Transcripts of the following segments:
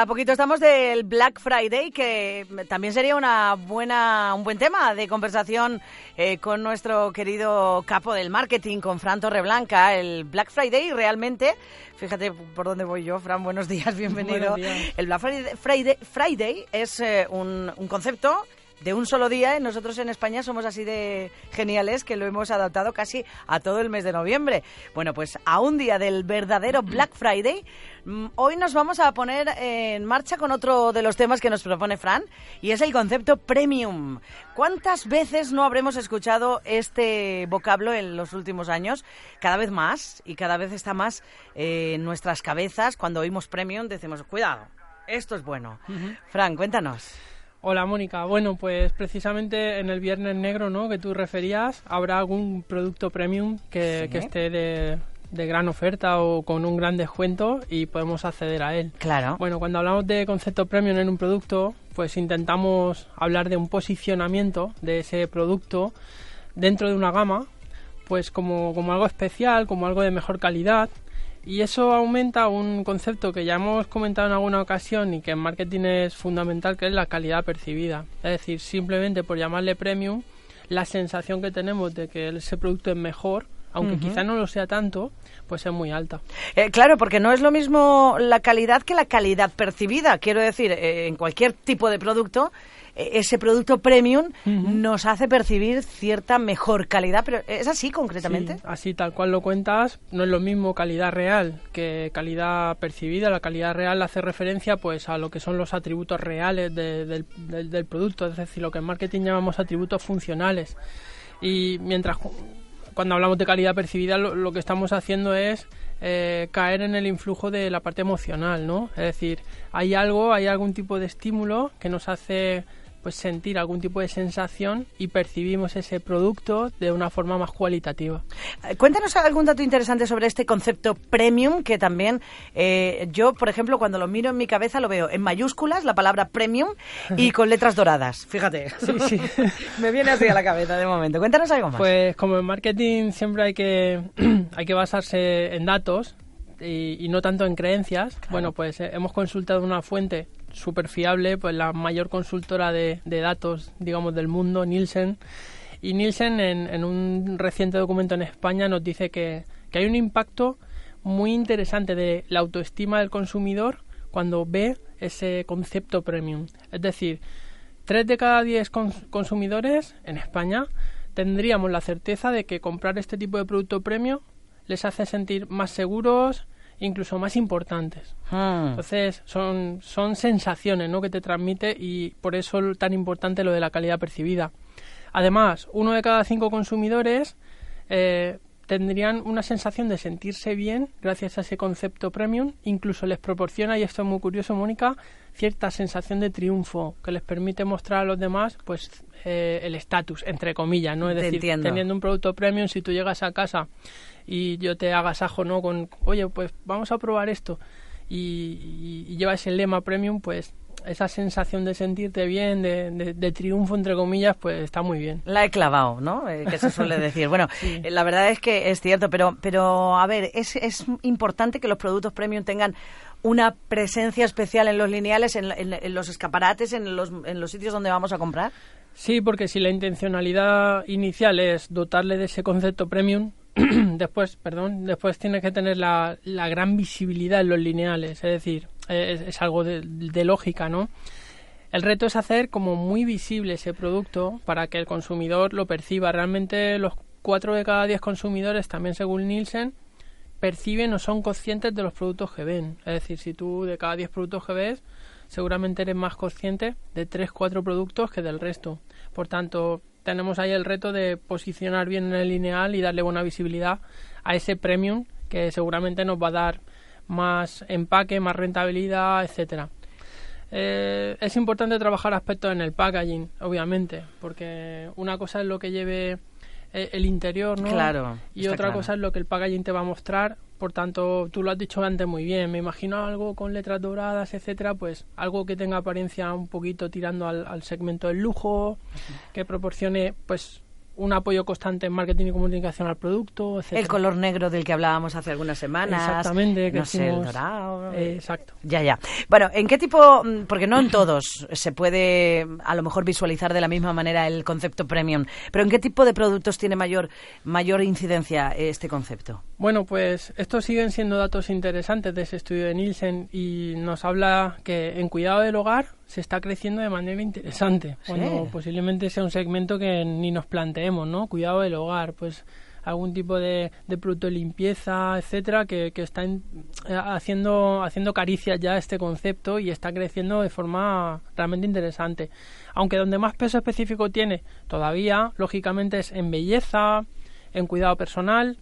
A poquito estamos del Black Friday, que también sería una buena, un buen tema de conversación eh, con nuestro querido capo del marketing, con Fran Torreblanca. El Black Friday realmente, fíjate por dónde voy yo, Fran, buenos días, bienvenido. Buenos días. El Black Friday, Friday, Friday es eh, un, un concepto de un solo día y nosotros en España somos así de geniales que lo hemos adaptado casi a todo el mes de noviembre. Bueno, pues a un día del verdadero Black Friday, mm, hoy nos vamos a poner en marcha con otro de los temas que nos propone Fran y es el concepto premium. ¿Cuántas veces no habremos escuchado este vocablo en los últimos años? Cada vez más y cada vez está más eh, en nuestras cabezas. Cuando oímos premium decimos, cuidado, esto es bueno. Fran, cuéntanos. Hola Mónica, bueno pues precisamente en el Viernes Negro ¿no? que tú referías habrá algún producto premium que, Sí. que esté de, de gran oferta o con un gran descuento y podemos acceder a él. Claro. Bueno, cuando hablamos de concepto premium en un producto, pues intentamos hablar de un posicionamiento de ese producto dentro de una gama, pues como, como algo especial, como algo de mejor calidad. Y eso aumenta un concepto que ya hemos comentado en alguna ocasión y que en marketing es fundamental, que es la calidad percibida. Es decir, simplemente por llamarle premium, la sensación que tenemos de que ese producto es mejor, aunque quizá no lo sea tanto, pues es muy alta. Eh, claro, porque no es lo mismo la calidad que la calidad percibida. Quiero decir, eh, en cualquier tipo de producto, ese producto premium nos hace percibir cierta mejor calidad, pero ¿es así concretamente? Sí, así tal cual lo cuentas, no es lo mismo calidad real que calidad percibida. La calidad real hace referencia pues a lo que son los atributos reales de- del, del- del producto, es decir, lo que en marketing llamamos atributos funcionales. Y mientras cu- cuando hablamos de calidad percibida lo, lo que estamos haciendo es eh, caer en el influjo de la parte emocional, ¿no? Es decir, hay algo, hay algún tipo de estímulo que nos hace pues sentir algún tipo de sensación y percibimos ese producto de una forma más cualitativa. Eh, Cuéntanos algún dato interesante sobre este concepto premium, que también eh, yo, por ejemplo, cuando lo miro en mi cabeza lo veo en mayúsculas, la palabra premium, y con letras doradas. Fíjate. Sí, sí. Me viene así a la cabeza de momento. Cuéntanos algo más. Pues como en marketing siempre hay que, hay que basarse en datos y, y no tanto en creencias, bueno, pues eh, hemos consultado una fuente súper fiable, pues la mayor consultora de, de datos, digamos, del mundo, Nielsen. Y Nielsen en, en un reciente documento en España nos dice que, que hay un impacto muy interesante de la autoestima del consumidor cuando ve ese concepto premium. Es decir, Tres de cada diez cons- consumidores en España tendríamos la certeza de que comprar este tipo de producto premio les hace sentir más seguros, incluso más importantes. Hmm. Entonces, son, son sensaciones ¿no? que te transmite y por eso tan importante lo de la calidad percibida. Además, uno de cada cinco consumidores eh, tendrían una sensación de sentirse bien gracias a ese concepto premium. Incluso les proporciona, y esto es muy curioso, Mónica, cierta sensación de triunfo que les permite mostrar a los demás pues eh, el estatus, entre comillas, ¿no? Es Te decir, entiendo. teniendo un producto premium, si tú llegas a casa y yo te agasajo, ¿no? Con, oye, pues vamos a probar esto y, y- y llevas el lema premium, pues esa sensación de sentirte bien, de, de- de triunfo, entre comillas, pues está muy bien. La he clavado, ¿no? Eh, que se suele decir. Bueno, eh, la verdad es que es cierto, pero, pero a ver, es, es importante que los productos premium tengan una presencia especial en los lineales, en, en- en los escaparates, en los, en los sitios donde vamos a comprar. Sí, porque si la intencionalidad inicial es dotarle de ese concepto premium, después, perdón, después tiene que tener la, la gran visibilidad en los lineales, es decir, es, algo de, de lógica, ¿no? El reto es hacer como muy visible ese producto para que el consumidor lo perciba. Realmente los 4 de cada 10 consumidores, también según Nielsen, perciben o son conscientes de los productos que ven. Es decir, si tú de cada 10 productos que ves, seguramente eres más consciente de 3, 4 productos que del resto. Por tanto, tenemos ahí el reto de posicionar bien en el lineal y darle buena visibilidad a ese premium que seguramente nos va a dar más empaque, más rentabilidad, etcétera. Eh, es importante trabajar aspectos en el packaging, obviamente, porque una cosa es lo que lleve eh, el interior, ¿no? Claro. Y otra cosa es lo que el packaging te va a mostrar. Por tanto, tú lo has dicho antes muy bien. Me imagino algo con letras doradas, etcétera, pues algo que tenga apariencia un poquito tirando al, al segmento del lujo, que proporcione, pues, un apoyo constante en marketing y comunicación al producto, etc. El color negro del que hablábamos hace algunas semanas. Exactamente, que no sé, el dorado. Eh, exacto. Ya, ya. Bueno, ¿en qué tipo, mm, porque no en todos se puede a lo mejor visualizar de la misma manera el concepto premium, pero ¿en qué tipo de productos tiene mayor, mayor incidencia este concepto? Bueno, pues estos siguen siendo datos interesantes de ese estudio de Nielsen y nos habla que en cuidado del hogar se está creciendo de manera interesante, Sí. cuando posiblemente sea un segmento que ni nos planteemos, ¿no? Cuidado del hogar, pues algún tipo de, de producto de limpieza, etcétera, que, que está en- eh, haciendo, haciendo caricias ya a este concepto y está creciendo de forma realmente interesante. Aunque donde más peso específico tiene todavía, lógicamente, es en belleza, en cuidado personal,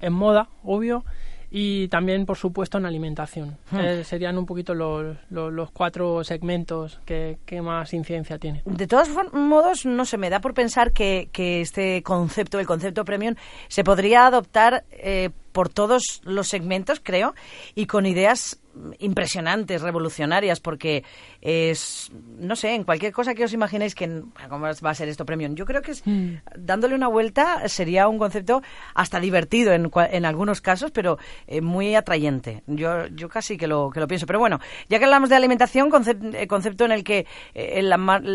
en moda, obvio, y también, por supuesto, en alimentación. Hmm. Eh, serían un poquito los, los, los cuatro segmentos que, que más incidencia tienen. De todos modos, no se me da por pensar que, que este concepto, el concepto premium, se podría adoptar eh, por todos los segmentos, creo, y con ideas impresionantes, revolucionarias, porque es, no sé, en cualquier cosa que os imaginéis que, ¿cómo va a ser esto premium? Yo creo que es, Mm. dándole una vuelta sería un concepto hasta divertido en, en algunos casos, pero eh, muy atrayente. Yo, yo casi que lo, que lo pienso. Pero bueno, ya que hablamos de alimentación, concep- eh, concepto en el que eh, el,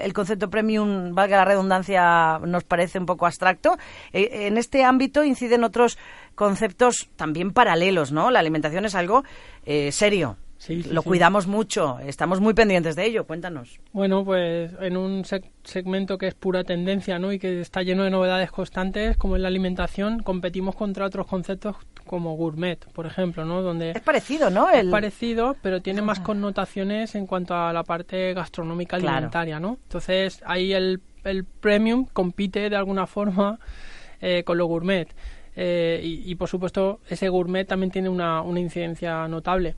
el concepto premium, valga la redundancia, nos parece un poco abstracto, en este ámbito inciden otros conceptos también paralelos, ¿no? La alimentación es algo eh, serio. Sí, sí, lo sí. cuidamos mucho, estamos muy pendientes de ello. Cuéntanos. Bueno, pues en un seg- segmento que es pura tendencia ¿no? y que está lleno de novedades constantes, como en la alimentación, competimos contra otros conceptos como gourmet, por ejemplo, ¿no? donde Es parecido, ¿no? El- es parecido, pero tiene más connotaciones en cuanto a la parte gastronómica Claro. alimentaria, ¿no? Entonces ahí el, el premium compite de alguna forma eh, con lo gourmet. Eh, y, y, por supuesto ese gourmet también tiene una, una incidencia notable.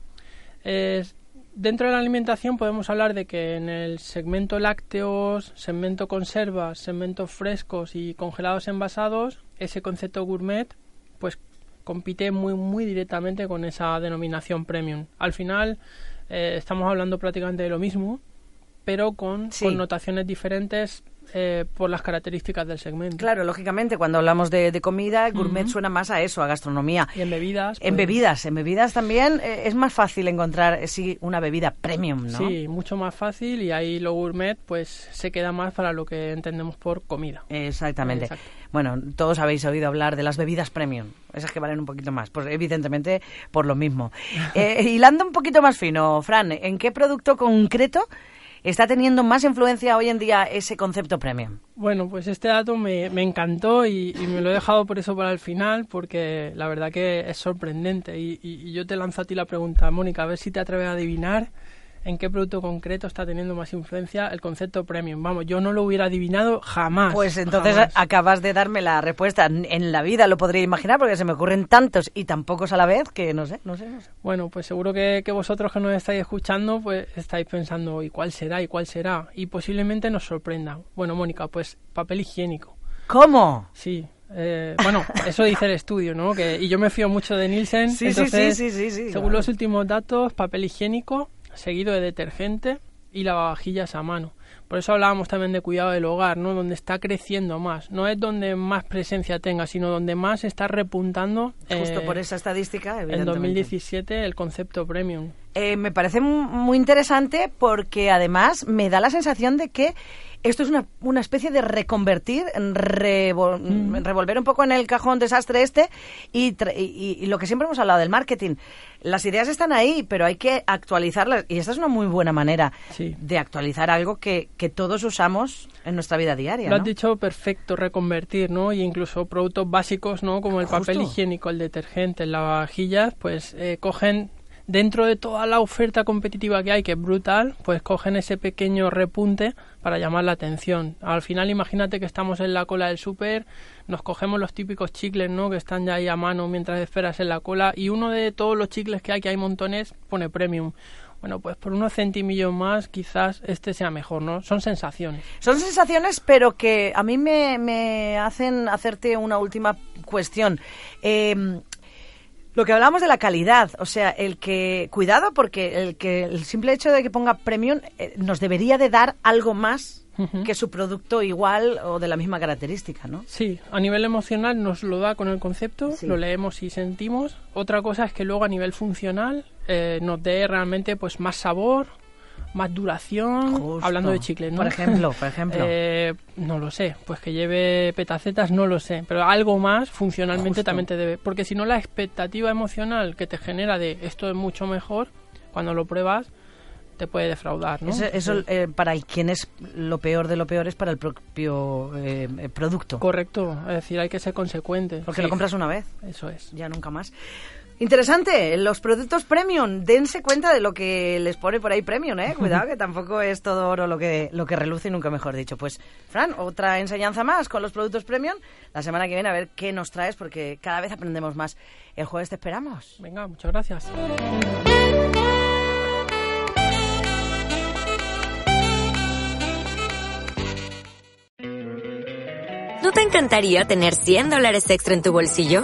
Es- dentro de la alimentación podemos hablar de que en el segmento lácteos, segmento conservas, segmento frescos y congelados envasados, ese concepto gourmet pues compite muy muy directamente con esa denominación premium. Al final eh, estamos hablando prácticamente de lo mismo, pero con Sí. connotaciones diferentes eh, por las características del segmento. Claro, lógicamente, cuando hablamos de, de comida, gourmet suena más a eso, a gastronomía. Y en bebidas. En pues, bebidas, en bebidas también eh, es más fácil encontrar, eh, sí, una bebida premium, ¿no? Sí, mucho más fácil y ahí lo gourmet pues se queda más para lo que entendemos por comida. Exactamente. Exacto. Bueno, todos habéis oído hablar de las bebidas premium, esas que valen un poquito más, pues evidentemente por lo mismo. Eh, hilando un poquito más fino, Fran, ¿en qué producto concreto está teniendo más influencia hoy en día ese concepto premium? Bueno, pues este dato me, me encantó y, me lo he dejado por eso para el final, porque la verdad que es sorprendente. Y- y yo te lanzo a ti la pregunta, Mónica, a ver si te atreves a adivinar en qué producto concreto está teniendo más influencia el concepto premium. Vamos, yo no lo hubiera adivinado jamás. Pues entonces jamás. acabas de darme la respuesta. En la vida lo podría imaginar porque se me ocurren tantos y tan pocos a la vez que no sé, no sé, no sé. Bueno, pues seguro que, que vosotros que nos estáis escuchando, pues estáis pensando, ¿y cuál será? ¿Y cuál será? Y posiblemente nos sorprenda. Bueno, Mónica, pues papel higiénico. ¿Cómo? Sí. eh, bueno, eso dice el estudio, ¿no? Que, y yo me fío mucho de Nielsen. Sí, sí, entonces, sí, sí, sí, sí, Según claro. los últimos datos, papel higiénico, seguido de detergente y lavavajillas a mano. Por eso hablábamos también de cuidado del hogar, ¿no? Donde está creciendo más. No es donde más presencia tenga, sino donde más está repuntando. Justo eh, por esa estadística, En evidentemente. 2017 el concepto premium. Eh, me parece mu- muy interesante porque además me da la sensación de que esto es una, una especie de reconvertir, en revo- en revolver un poco en el cajón desastre este y, y- y lo que siempre hemos hablado del marketing. Las ideas están ahí, pero hay que actualizarlas y esta es una muy buena manera Sí. de actualizar algo que, que todos usamos en nuestra vida diaria. Lo ¿no? has dicho perfecto, reconvertir, ¿no? Y incluso productos básicos, ¿no? Como el papel higiénico, el detergente, el lavavajillas, pues eh, cogen dentro de toda la oferta competitiva que hay, que es brutal, pues cogen ese pequeño repunte para llamar la atención. Al final, imagínate que estamos en la cola del súper, nos cogemos los típicos chicles, ¿no? Que están ya ahí a mano mientras esperas en la cola y uno de todos los chicles que hay, que hay montones, pone premium. Bueno, pues por unos centimillos más quizás este sea mejor, ¿no? Son sensaciones. Son sensaciones, pero que a mí me, me hacen hacerte una última cuestión. Eh, lo que hablamos de la calidad, o sea, el que cuidado porque el que el simple hecho de que ponga premium eh, nos debería de dar algo más que su producto igual o de la misma característica, ¿no? Sí, a nivel emocional nos lo da con el concepto, lo leemos y sentimos. Otra cosa es que luego a nivel funcional eh, nos dé realmente pues más sabor, más duración, hablando de chicle, ¿no? Por ejemplo, por ejemplo. Eh, no lo sé, pues que lleve petacetas, no lo sé, pero algo más funcionalmente también te debe, porque si no la expectativa emocional que te genera de esto es mucho mejor, cuando lo pruebas, te puede defraudar, ¿no? Eso, eh, para quien es lo peor de lo peor es para el propio eh, producto. Correcto, es decir, hay que ser consecuente. Porque lo compras una vez. Eso es. Ya nunca más. Interesante, los productos premium, dense cuenta de lo que les pone por ahí premium, ¿eh? Cuidado que tampoco es todo oro lo que, lo que reluce, nunca mejor dicho. Pues, Fran, otra enseñanza más con los productos premium. La semana que viene a ver qué nos traes porque cada vez aprendemos más. El jueves te esperamos. Venga, muchas gracias. ¿No te encantaría tener 100 dólares extra en tu bolsillo?